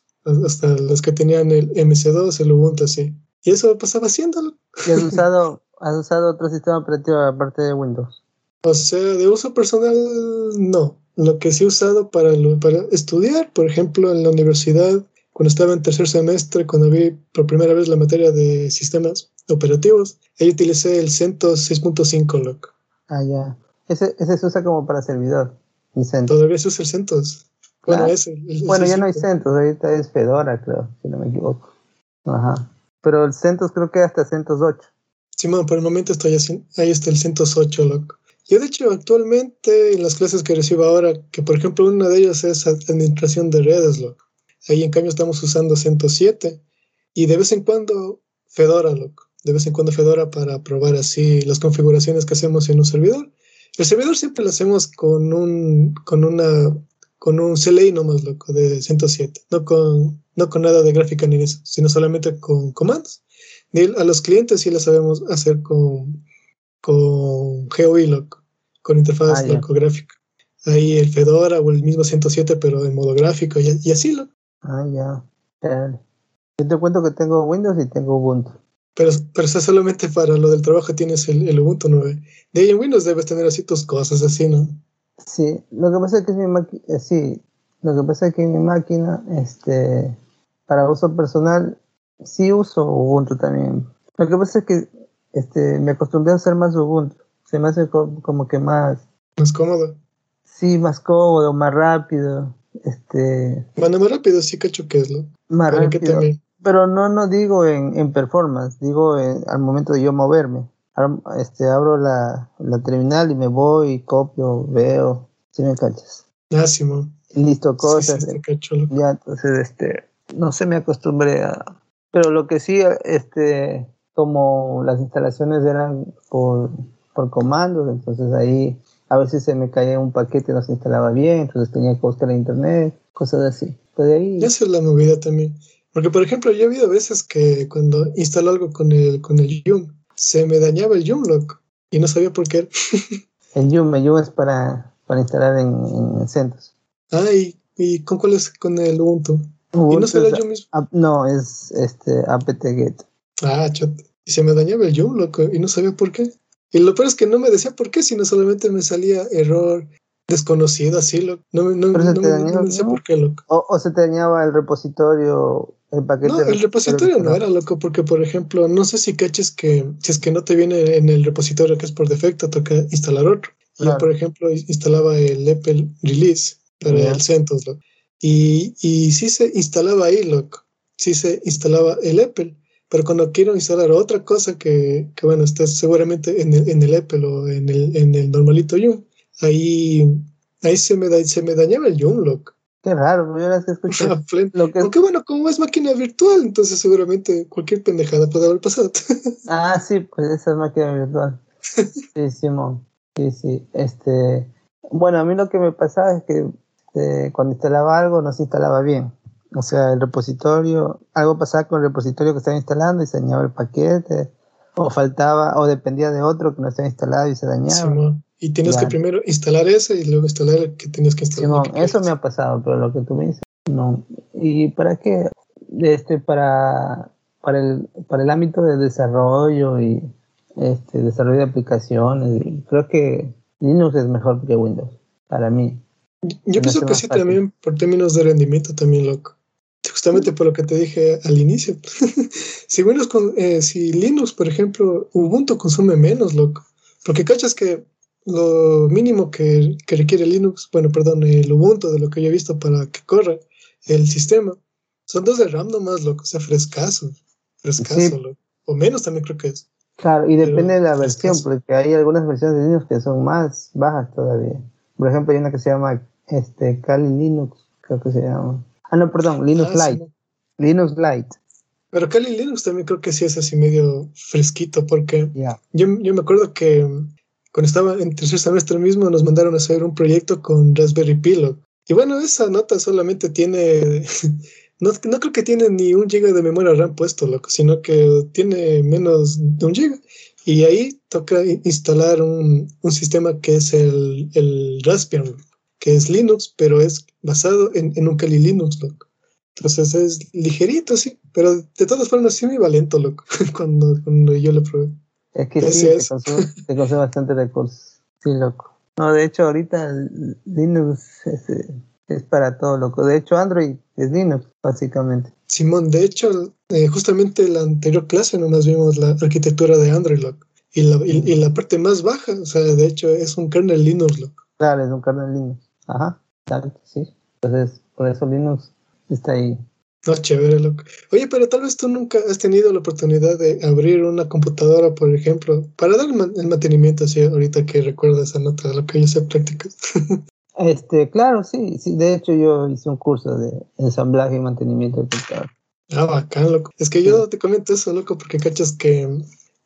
Hasta los que tenían el MC2, el Ubuntu, así. Y eso pasaba haciéndolo. ¿Y has usado, has usado otro sistema operativo aparte de Windows? O sea, de uso personal, no. Lo que sí he usado para, para estudiar, por ejemplo, en la universidad, cuando estaba en tercer semestre, cuando vi por primera vez la materia de sistemas operativos, ahí utilicé el CentOS 6.5, loco. Ah, ya. Ese, ese se usa como para servidor. Todavía se usa el CentOS. Bueno, bueno ya no hay CentOS, ahorita es Fedora, creo, si no me equivoco. Ajá. Pero el CentOS creo que hasta CentOS 8. Sí, bueno, por el momento estoy así. Ahí está el CentOS 8, loco. Yo, de hecho, actualmente en las clases que recibo ahora, que por ejemplo una de ellas es administración de redes, loco. Ahí en cambio estamos usando 107 y de vez en cuando Fedora, loco. De vez en cuando Fedora para probar así las configuraciones que hacemos en un servidor. El servidor siempre lo hacemos con un, con una, con un CLI nomás, loco, de 107. No con, no con nada de gráfica ni eso, sino solamente con comandos. A los clientes sí lo sabemos hacer con, con GUI, loco, con interfaz ah, gráfica. Ahí el Fedora o el mismo 107, pero en modo gráfico y, y así, loco. Ah, ya. Yo te cuento que tengo Windows y tengo Ubuntu. Pero, pero solamente para lo del trabajo tienes el, Ubuntu 9. De ahí en Windows debes tener así tus cosas, así, ¿no? Sí, lo que pasa es que mi máquina, eh, sí, lo que pasa es que mi máquina, este, para uso personal, sí uso Ubuntu también. Lo que pasa es que, este, me acostumbré a usar más Ubuntu. Se me hace como que más... Más cómodo. Sí, más cómodo, más rápido. Este. Bueno, más rápido, sí cacho que es, ¿no? Más rápido. Pero no, no digo en, en performance, digo al momento de yo moverme. Este, abro la, la terminal y me voy, copio, veo. Si me cachas. Ah, Simón. Listo, cosas. ya, entonces, este, no se me acostumbré a... Pero lo que sí, este, como las instalaciones eran por, por comandos, entonces ahí a veces se me caía un paquete y no se instalaba bien, entonces tenía que buscar en internet, cosas así. Pues ahí... Esa es la movida también. Porque, por ejemplo, yo he habido veces que cuando instalo algo con el, con el Yum, se me dañaba el Yum, loco, y no sabía por qué. el Yum, el Yum es para, para instalar en, en CentOS. Ah, ¿y, con cuál es? Con el Ubuntu. ¿Y no será yo mismo? no, es este apt-get. Ah, chat. Y se me dañaba el Yum, loco, y no sabía por qué. Y lo peor es que no me decía por qué, sino solamente me salía error desconocido, así, loco. No, no, no, me decía por qué, loco. O, se te dañaba el repositorio, el paquete. No, el repositorio no era, loco, porque, por ejemplo, no sé si caches que si es que no te viene en el repositorio que es por defecto, toca instalar otro. Yo, por ejemplo, instalaba el Apple Release para el CentOS, loco. Y, y sí se instalaba ahí, loco. Sí se instalaba el Apple pero cuando quiero instalar otra cosa que, que bueno, está seguramente en el, en el Apple o en el, en el normalito Yum, ahí, ahí se, me da, se me dañaba el Yum lock. Qué raro, yo las que escuché. lo que Aunque bueno, como es máquina virtual, entonces seguramente cualquier pendejada puede haber pasado. ah, sí, pues esa es máquina virtual. Sí, Simón. Sí, sí. Este, bueno, a mí lo que me pasaba es que eh, cuando instalaba algo no se instalaba bien. O sea, el repositorio, algo pasaba con el repositorio que estaba instalando y se dañaba el paquete, o faltaba, o dependía de otro que no estaba instalado y se dañaba. y tienes que primero instalar ese y luego instalar el que tenías que instalar. eso me ha pasado, pero lo que tú me dices, no. ¿Y para qué? Este, para, para, el, para el ámbito de desarrollo y este, desarrollo de aplicaciones, creo que Linux es mejor que Windows, para mí. Yo pienso que sí, también por términos de rendimiento, también loco. Justamente por lo que te dije al inicio. si, Windows eh, si Linux, por ejemplo, Ubuntu consume menos, loco. Porque cachas que lo mínimo que, requiere Linux, bueno, perdón, el Ubuntu, de lo que yo he visto para que corra el sistema, son dos de RAM nomás, loco. O sea, frescaso. Frescaso, loco. O menos también creo que es. Claro, y depende de la versión, porque hay algunas versiones de Linux que son más bajas todavía. Por ejemplo, hay una que se llama este, Kali Linux, creo que se llama. Ah, no, perdón, Linux ah, Lite. Linux Lite. Pero Kali Linux también creo que sí es así medio fresquito, porque yo, yo me acuerdo que cuando estaba en tercer semestre mismo nos mandaron a hacer un proyecto con Raspberry Pi. Y bueno, esa nota solamente tiene, no, no, creo que tiene ni un giga de memoria RAM puesto, loco, sino que tiene menos de un giga. Y ahí toca instalar un, un sistema que es el, el Raspbian que es Linux, pero es basado en, en un Kali Linux, loco. Entonces es ligerito, sí, pero de todas formas sí me iba lento, loco, cuando, cuando yo lo probé. Es que sí, te consume, bastante recursos. Sí, loco. No, de hecho, ahorita Linux es, es, para todo, loco. De hecho, Android es Linux, básicamente. Simón, de hecho, eh, justamente en la anterior clase nomás vimos la arquitectura de Android, loco. Y la, y, y la parte más baja, o sea, de hecho, es un kernel Linux, loco. Claro, es un kernel Linux. Ajá, sí. Entonces, por eso Linux está ahí. No, chévere, loco. Oye, pero tal vez tú nunca has tenido la oportunidad de abrir una computadora, por ejemplo, para dar el mantenimiento, así ahorita que recuerdas esa nota, lo que yo sé prácticas. este, claro, sí, sí. De hecho, yo hice un curso de ensamblaje y mantenimiento de computadora. Ah, bacán, loco. Es que yo te comento eso, loco, porque cachas que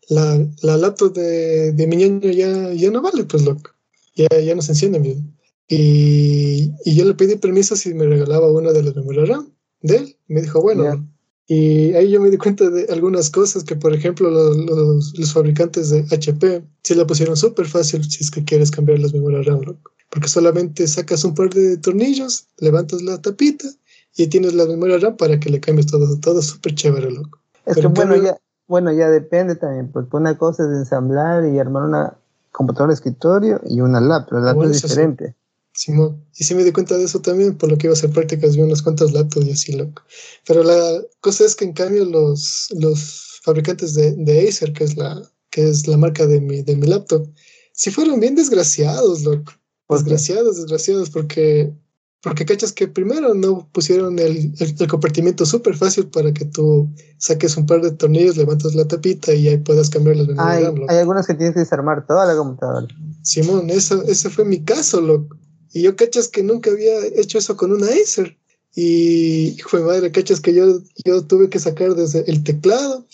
la, la laptop de, de mi niño ya, ya no vale, pues, loco. Ya, ya no se enciende bien. Y, y, yo le pedí permiso si me regalaba una de las memorias RAM de él. Me dijo, bueno. Y ahí yo me di cuenta de algunas cosas que, por ejemplo, los, los, fabricantes de HP sí la pusieron súper fácil si es que quieres cambiar las memorias RAM, Porque solamente sacas un par de tornillos, levantas la tapita y tienes la memoria RAM para que le cambies todo, todo súper chévere, loco. Es que bueno, ya, bueno, ya depende también, porque una cosa es ensamblar y armar una computadora de escritorio y una laptop, la laptop es diferente. Simón. Y sí me di cuenta de eso también, por lo que iba a hacer prácticas, vi unas cuantas laptops y así, loco. Pero la cosa es que en cambio los, los fabricantes de, de Acer, que es la, que es la marca de mi, de mi laptop, sí fueron bien desgraciados, loco. Desgraciados, desgraciados, porque, porque cachas que primero no pusieron el, el, compartimiento súper fácil para que tú saques un par de tornillos, levantas la tapita y ahí puedas cambiar las memorias. Hay, hay algunas que tienes que desarmar toda la computadora. Simón, eso, ese fue mi caso, loco. Y yo cachas que nunca había hecho eso con una Acer. Y, hijo de madre, cachas que yo, yo tuve que sacar desde el teclado.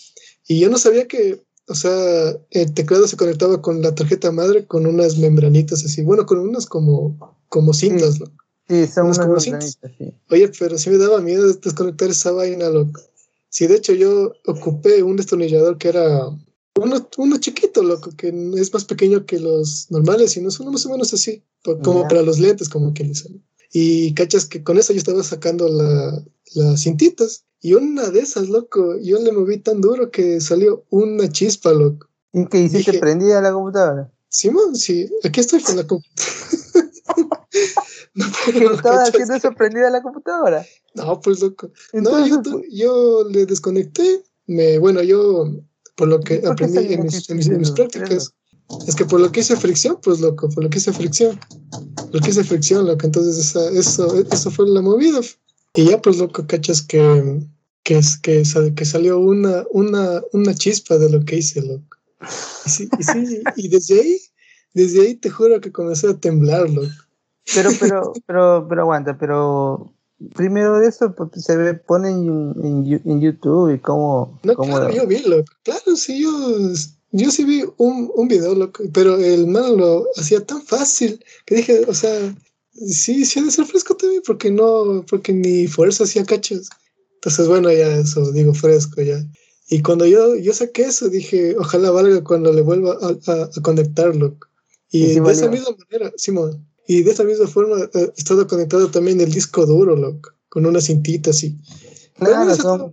Y yo no sabía que, o sea, el teclado se conectaba con la tarjeta madre con unas membranitas así. Bueno, con unas como, como cintas, ¿no? Sí, son unas, membranitas, sí. Oye, pero sí me daba miedo desconectar esa vaina, loco. Sí, de hecho yo ocupé un destornillador que era uno, uno chiquito, loco, que es más pequeño que los normales y no son más o menos así, como para los lentes, como que dicen. Y cachas que con eso yo estaba sacando la, las cintitas. Y una de esas, loco, yo le moví tan duro que salió una chispa, loco. ¿Y qué hiciste? ¿Prendida la computadora? Simón, sí, aquí estoy con la computadora. no, pero ¿Estabas haciendo eso prendida la computadora? No, pues loco. no, yo, yo, le desconecté. Me, bueno, yo, por lo que aprendí en mis, en mis prácticas, es que por lo que hice fricción, pues loco, por lo que hice fricción. Lo que hice fricción, loco. Entonces esa, eso, eso fue la movida. Y ya pues loco, cachas que, que, que, que salió una, una, una chispa de lo que hice, loco. Y sí, y, sí, y desde ahí, desde ahí te juro que comencé a temblar, loco. Pero, pero, pero, pero aguanta, pero primero de eso pues, se ve, pone en, en, en YouTube y cómo... No, claro, yo vi, loco. Claro, sí, yo yo sí vi un, un video, loco, pero el man lo hacía tan fácil que dije, o sea, sí, sí ha de ser fresco también, porque no, porque ni fuerza hacía cachos. Entonces, bueno, ya eso, digo fresco ya. Y cuando yo, yo saqué eso, dije, ojalá valga cuando le vuelva a, a, conectarlo. Y, de esa misma manera, Simón, y de esa misma forma he eh, estado conectado también el disco duro, loco, con una cintita así. Claro,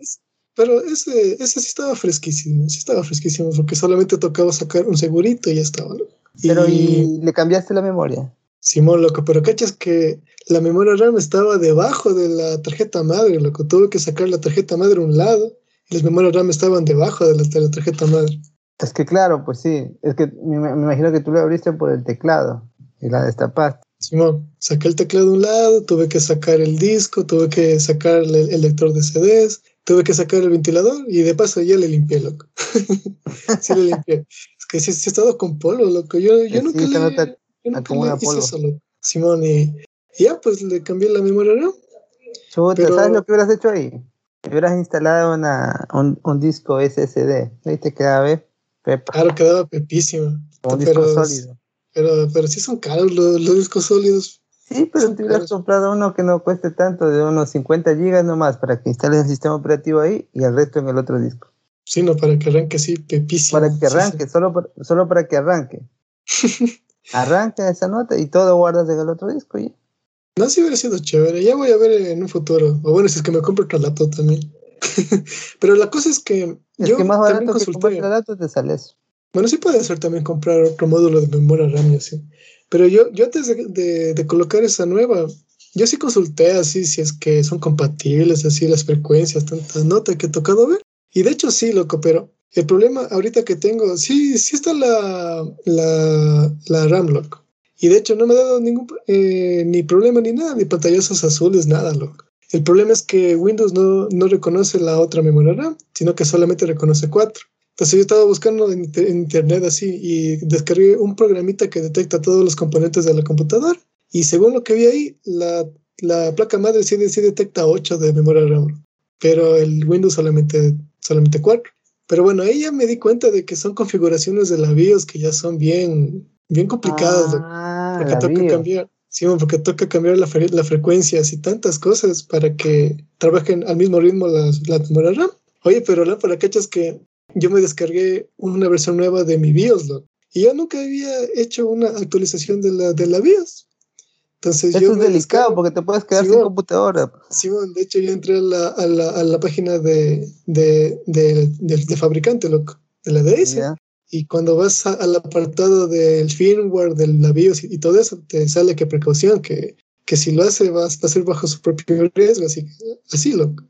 pero ese, ese sí estaba fresquísimo, sí estaba fresquísimo, porque solamente tocaba sacar un segurito y ya estaba. Pero y, le cambiaste la memoria. Simón, loco, pero cachas que la memoria RAM estaba debajo de la tarjeta madre, loco. Tuve que sacar la tarjeta madre a un lado y las memorias RAM estaban debajo de la, de la tarjeta madre. Es que claro, pues sí, es que me, me, imagino que tú lo abriste por el teclado y la destapaste. Simón, saqué el teclado de un lado, tuve que sacar el disco, tuve que sacar el, el lector de CDs, tuve que sacar el ventilador y de paso ya le limpié, loco. sí le limpié. Es que sí, sí he estado con polvo, loco. Yo, yo nunca le, yo nunca le hice eso, loco. Simón, y, ya pues le cambié la memoria RAM. Chuta, Pero, ¿sabes lo que hubieras hecho ahí? Hubieras instalado una, un, un disco SSD. Ahí te quedaba, ¿ves? Pepa. Claro, quedaba pepísimo. Un disco sólido. Pero, pero sí son caros los, los discos sólidos. Sí, pero te hubieras comprado uno que no cueste tanto, de unos 50 gigas nomás, para que instales el sistema operativo ahí y el resto en el otro disco. Sí, no, para que arranque así, pepísimo. Para que arranque, sí, sí. Solo, para, solo para que arranque. Arranca esa nota y todo guardas en el otro disco. ¿ya? No, sí hubiera sido chévere. Ya voy a ver en un futuro. O bueno, si es que me compro otro laptop también. pero la cosa es que. Es yo que más barato que comprar laptop te sale eso. Bueno, sí puede ser también comprar otro módulo de memoria RAM y así. Pero yo, yo antes de, de, colocar esa nueva, yo sí consulté así si es que son compatibles, así las frecuencias, tantas notas que he tocado ver. Y de hecho sí, loco, pero el problema ahorita que tengo, sí, sí está la, la, la RAM, loco. Y de hecho no me ha dado ningún eh, ni problema ni nada, ni pantallosas azules, nada, loco. El problema es que Windows no, no reconoce la otra memoria RAM, sino que solamente reconoce cuatro pues yo estaba buscando en, en, internet así y descargué un programita que detecta todos los componentes de la computadora. Y según lo que vi ahí, la, la placa madre sí, sí, detecta 8 de memoria RAM, pero el Windows solamente, solamente 4. Pero bueno, ahí ya me di cuenta de que son configuraciones de la BIOS que ya son bien, bien complicadas. Ah, porque toca BIOS. cambiar. Sí, porque toca cambiar la, fre la frecuencia y tantas cosas para que trabajen al mismo ritmo las, las memoria RAM. Oye, pero la para cachas que yo me descargué una versión nueva de mi BIOS, ¿no? Y yo nunca había hecho una actualización de la, de la BIOS. Entonces Esto yo es delicado porque te puedes quedar sí, sin computadora. Sí, bueno, de hecho yo entré a la, a la, a la página de, de, de, de, fabricante, loco, de la DS. Yeah. Y cuando vas a, al apartado del firmware, de la BIOS y, y, todo eso, te sale que precaución, que, que si lo hace va, a ser bajo su propio riesgo, así, así loco.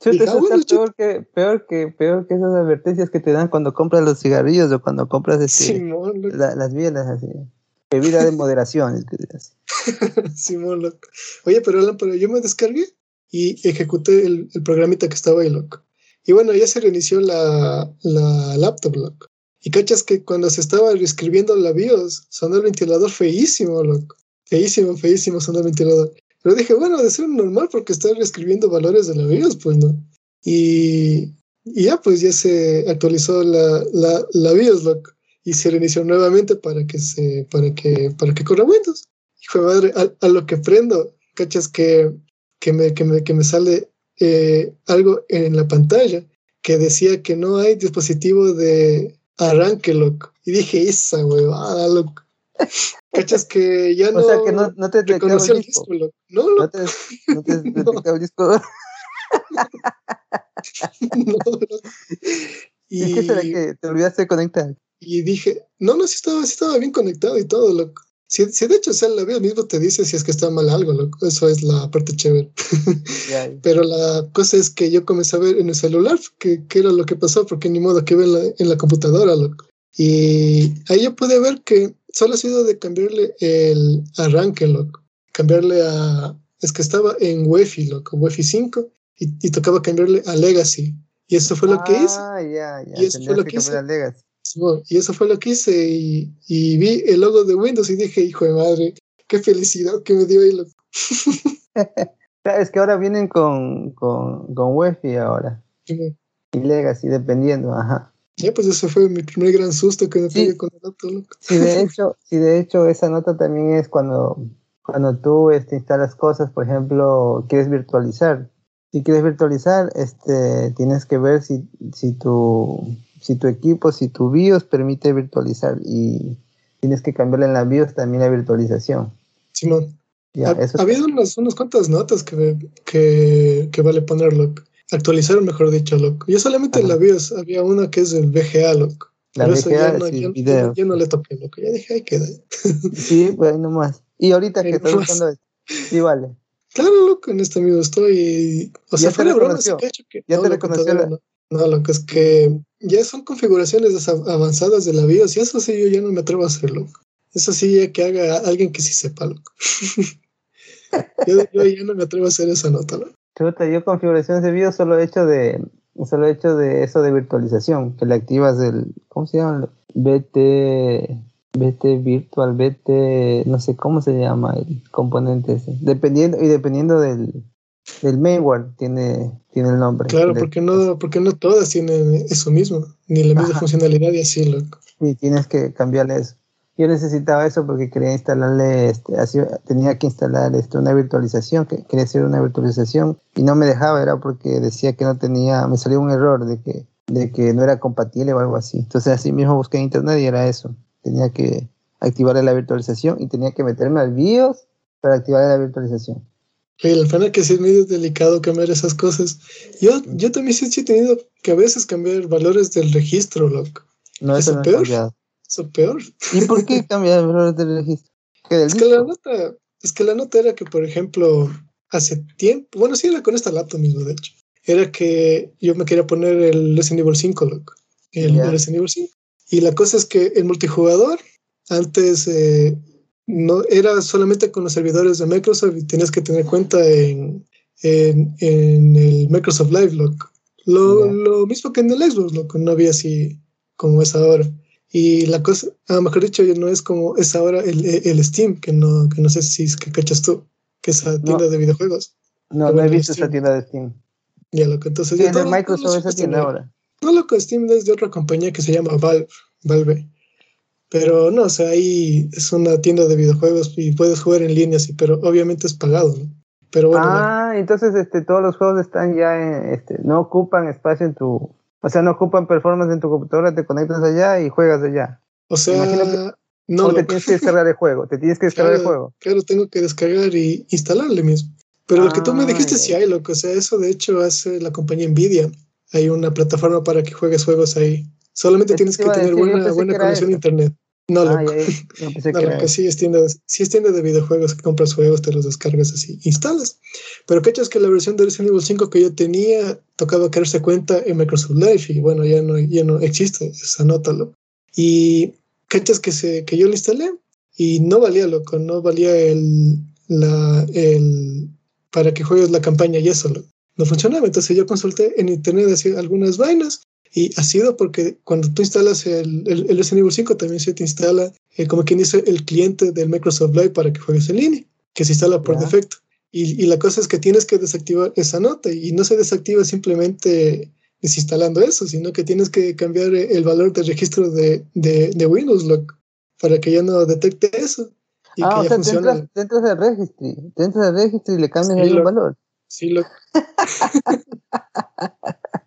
Chuta, eso bueno, está peor que, peor, que, peor que esas advertencias que te dan cuando compras los cigarrillos o cuando compras este, Simón, la, las bielas así. Bebida de moderación. Simón, loco. Oye, pero Alan, pero yo me descargué y ejecuté el, el, programita que estaba ahí, loco. Y bueno, ya se reinició la, la laptop, loco. Y cachas que cuando se estaba reescribiendo la BIOS, sonó el ventilador feísimo, loco. Feísimo, feísimo sonó el ventilador. Pero dije, bueno, de ser normal porque está reescribiendo valores de la BIOS, pues no. Y, y ya, pues ya se actualizó la, la, la BIOS, loco. Y se reinició nuevamente para que se, para que, para que corra Windows. Hijo de madre, a, a lo que prendo, cachas que, que, me, que, me, que me sale eh, algo en la pantalla que decía que no hay dispositivo de arranque, loco. Y dije, esa huevada, loco. ¿Cachas que ya no, o sea, que no, no te reconoció el disco, loco? No, loco. No te, no te detectaba el disco. no, loco. Y, ¿Y qué será que te olvidaste de conectar? Y dije, no, no, sí estaba, sí estaba bien conectado y todo, loco. Si, si de hecho, o sea, la vida mismo te dice si es que está mal algo, loco. Eso es la parte chévere. Yeah. Pero la cosa es que yo comencé a ver en el celular qué era lo que pasó, porque ni modo que ver en la, en la computadora, loco. Y ahí yo pude ver que solo ha sido de cambiarle el arranque, loco. Cambiarle a. Es que estaba en Wi-Fi, loco, Wi-Fi 5, y, y tocaba cambiarle a Legacy. Y eso fue lo que hice. Ah, ya, ya. Y eso fue lo que que hice. Legacy. Y eso fue lo que hice y, y vi el logo de Windows y dije, hijo de madre, qué felicidad que me dio ahí. loco. Es que ahora vienen con, con, con Wi-Fi ahora. Y Legacy, dependiendo, ajá. Ya, pues ese fue mi primer gran susto que me Sí. pegué con el auto, loco. Sí, de hecho, sí, de hecho, esa nota también es cuando, cuando tú este, instalas cosas, por ejemplo, quieres virtualizar. Si quieres virtualizar, este, tienes que ver si, si, tu, si tu equipo, si tu BIOS permite virtualizar y tienes que cambiarle en la BIOS también la virtualización. Simón. Ya, ha, ha habido unas, unas cuantas notas que, que, que vale poner, loco. Actualizar, mejor dicho, loco. Yo solamente en Ajá. la BIOS había una que es el VGA, loco. la VGA, ya no, sí, ya- video. ya no le toqué, loco. Ya dije, ahí queda. Sí, pues ahí nomás. Y ahorita Ahí que estás nomás. usando esto, sí, vale. Claro, loco, en este amigo estoy. O sea, fuera broma, reconoció? cacho que. ¿Ya no, te loco, reconoció todavía No, no, loco, es que ya son configuraciones avanzadas de la BIOS y eso sí yo ya no me atrevo a hacerlo. Eso sí ya que haga alguien que sí sepa, loco. yo, yo ya no me atrevo a hacer esa nota, loco. Chuta, yo configuraciones de BIOS solo he hecho de solo he hecho de eso de virtualización, que le activas el ¿cómo se llama? BT BT virtual, BT no sé cómo se llama el componente ese. Dependiendo y dependiendo del del mainware tiene tiene el nombre. Claro, porque no, porque no todas tienen eso mismo, ni la misma Ajá. funcionalidad y así, loco. Sí, tienes que cambiarle eso. Yo necesitaba eso porque quería instalarle, este, así, tenía que instalar este, una virtualización, que quería hacer una virtualización y no me dejaba, era porque decía que no tenía, me salió un error de que, de que no era compatible o algo así. Entonces así mismo busqué en internet y era eso. Tenía que activarle la virtualización y tenía que meterme al BIOS para activarle la virtualización. Y el pana que sí es medio delicado cambiar esas cosas. Yo, yo también sí, he tenido que a veces cambiar valores del registro, loco. No, ¿Eso eso no peor? Eso peor. ¿Y por qué cambiar el valor del registro? ¿Qué del Es que la nota, es que la nota era que, por ejemplo, hace tiempo, bueno, sí era con esta laptop mismo, de hecho, era que yo me quería poner el Resident Evil 5, loco. El Ya. Resident Evil 5. Y la cosa es que el multijugador antes eh, no era solamente con los servidores de Microsoft y tenías que tener cuenta en, en, en el Microsoft Live, loco. Lo, lo mismo que en el Xbox, loco, no había así como es ahora. Y la cosa, ah, mejor dicho, no es como es ahora el, el Steam, que no, que no sé si es que cachas tú, que es esa tienda de videojuegos. No, no he visto Steam. esa tienda de Steam. Ya, loco, entonces Sí, ya todos- todos Microsoft esa tienda ahora. No, loco, Steam es de otra compañía que se llama Valve. Valve. Pero no, o sea, ahí es una tienda de videojuegos y puedes jugar en línea, sí, pero obviamente es pagado, ¿no? Pero bueno, ah, entonces este, todos los juegos están ya en, este, no ocupan espacio en tu, o sea, no ocupan performance en tu computadora, te conectas allá y juegas allá. o sea, no, o te tienes que descargar el juego, te tienes que descargar el Claro, juego. Claro, tengo que descargar y instalarle mismo. Pero lo que tú me Ah, dijiste ya. sí hay, loco. O sea, eso de hecho hace la compañía Nvidia. Hay una plataforma para que juegues juegos ahí. Solamente tienes que tener decir, buena, buena conexión a internet. No, Ah, loco. ya, yo pensé No, que loco, sí es, tienda, sí es tienda de videojuegos compras juegos, te los descargas así, instalas. Pero cachas que la versión de Resident Evil 5 que yo tenía tocaba crearse cuenta en Microsoft Live y bueno, ya no, ya no existe, esa nota, loco. Y cachas que, se, que yo lo instalé y no valía, loco, no valía el, la, el, para que juegues la campaña y eso, loco. No funcionaba, entonces yo consulté en internet así, algunas vainas Y ha sido porque cuando tú instalas el, el, el Resident Evil 5 también se te instala, eh, como quien dice, el cliente del Microsoft Live para que juegues en línea, que se instala por defecto. Y, y, la cosa es que tienes que desactivar esa nota y no se desactiva simplemente desinstalando eso, sino que tienes que cambiar el valor de registro de, de, de Windows Lock para que ya no detecte eso. Y ah, que o sea, funcione. Te entras, del registry, te entras registry y le cambias el valor. Sí, lo.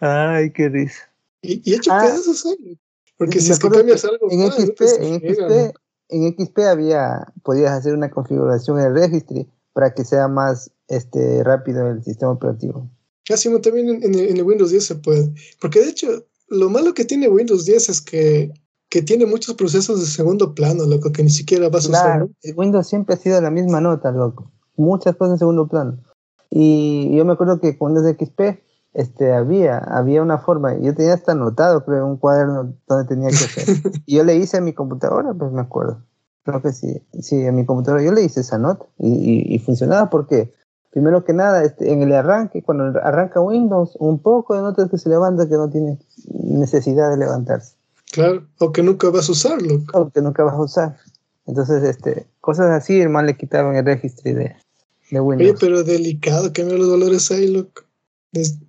Ay, qué risa. Y, y hecho ah, pedazos, ¿eh? Porque si es que cambias algo. En, XP, en, XP, en XP había, podías hacer una configuración en el registry para que sea más este, rápido el sistema operativo. Casi ah, también en, en, el Windows 10 se puede. Porque de hecho, lo malo que tiene Windows 10 es que, que tiene muchos procesos de segundo plano, loco, que ni siquiera vas a usar. Windows siempre ha sido la misma nota, loco. Muchas cosas en segundo plano. Y yo me acuerdo que cuando es XP, este, había, había una forma, yo tenía hasta anotado, creo, un cuaderno donde tenía que hacer. y yo le hice a mi computadora, pues me acuerdo. Creo que sí, sí, a mi computadora yo le hice esa nota y, y, funcionaba porque, primero que nada, este, en el arranque, cuando arranca Windows, un poco de notas que se levanta que no tiene necesidad de levantarse. Claro, o que nunca vas a usarlo. O que nunca vas a usar. Entonces, este, cosas así, hermano, le quitaban el registro de, de Windows. Oye, pero delicado, que los valores ahí, loco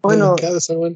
bueno,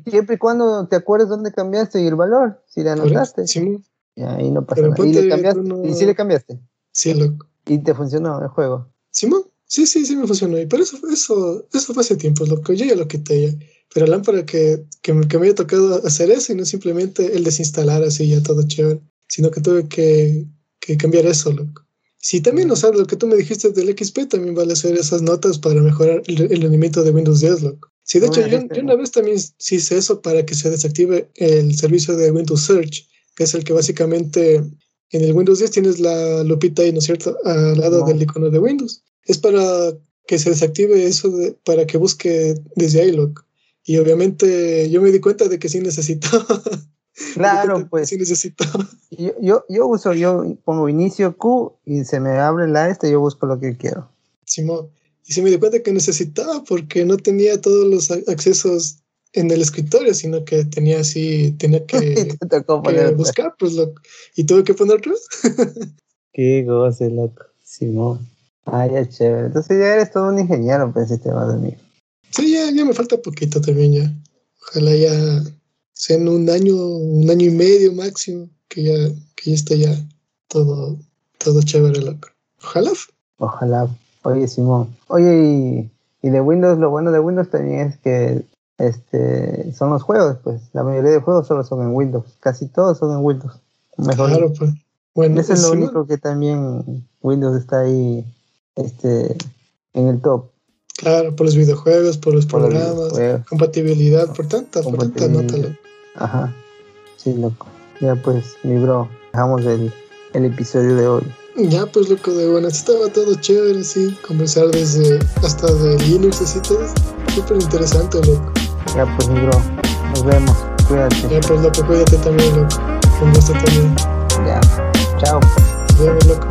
siempre y cuando te acuerdes dónde cambiaste y el valor, si le anotaste. Sí, y ahí no pasa nada. ¿Y, le cambiaste? ¿Y si le cambiaste? Sí, loco. ¿Y te funcionó el juego? Sí, sí, sí, sí me funcionó. Y pero eso, eso, eso fue hace tiempo, loco. Yo ya lo quité ya. Pero lámpara que, que, que me haya tocado hacer eso y no simplemente el desinstalar así ya todo chévere, sino que tuve que, que cambiar eso, loco. Sí, también, o sea, lo que tú me dijiste del XP también vale hacer esas notas para mejorar el, el rendimiento de Windows 10, loco. Sí, de hecho, yo, una vez también hice eso para que se desactive el servicio de Windows Search, que es el que básicamente en el Windows 10 tienes la lupita ahí, ¿no es cierto?, al lado del icono de Windows. Es para que se desactive eso, para que busque desde iLock. Y obviamente yo me di cuenta de que sí necesitaba. Claro, pues. Sí necesitaba. Yo, yo, yo uso, yo pongo inicio Q y se me abre la este y yo busco lo que quiero. Simón. Y se me di cuenta que necesitaba porque no tenía todos los accesos en el escritorio, sino que tenía así, tenía que, buscar, pues loco. Y tuve que poner. Qué goce, loco. Simón. Ah, ya chévere. Entonces ya eres todo un ingeniero pues sistema de mí. Sí, ya, ya me falta poquito también ya. Ojalá ya sea en un año, un año y medio máximo, que ya, que ya esté ya todo, todo chévere, loco. Ojalá. Ojalá. Oye, Simón. Oye, y, de Windows, lo bueno de Windows también es que este son los juegos, pues. La mayoría de juegos solo son en Windows. Casi todos son en Windows. Mejor. Claro, pues. Bueno, Eso es lo único que también Windows está ahí este, en el top. Claro, por los videojuegos, por los programas, compatibilidad, por tanta, por tanta nota. Ajá. Sí, loco. Ya pues, mi bro, dejamos el, el episodio de hoy. Ya, pues loco, de bueno, estaba todo chévere, sí, conversar desde hasta de Linux, así todo. Súper interesante, loco. Ya, pues, bro, nos vemos, cuídate. Ya, pues, loco, cuídate también, loco. Un gusto también. Ya, chao. Nos vemos, loco.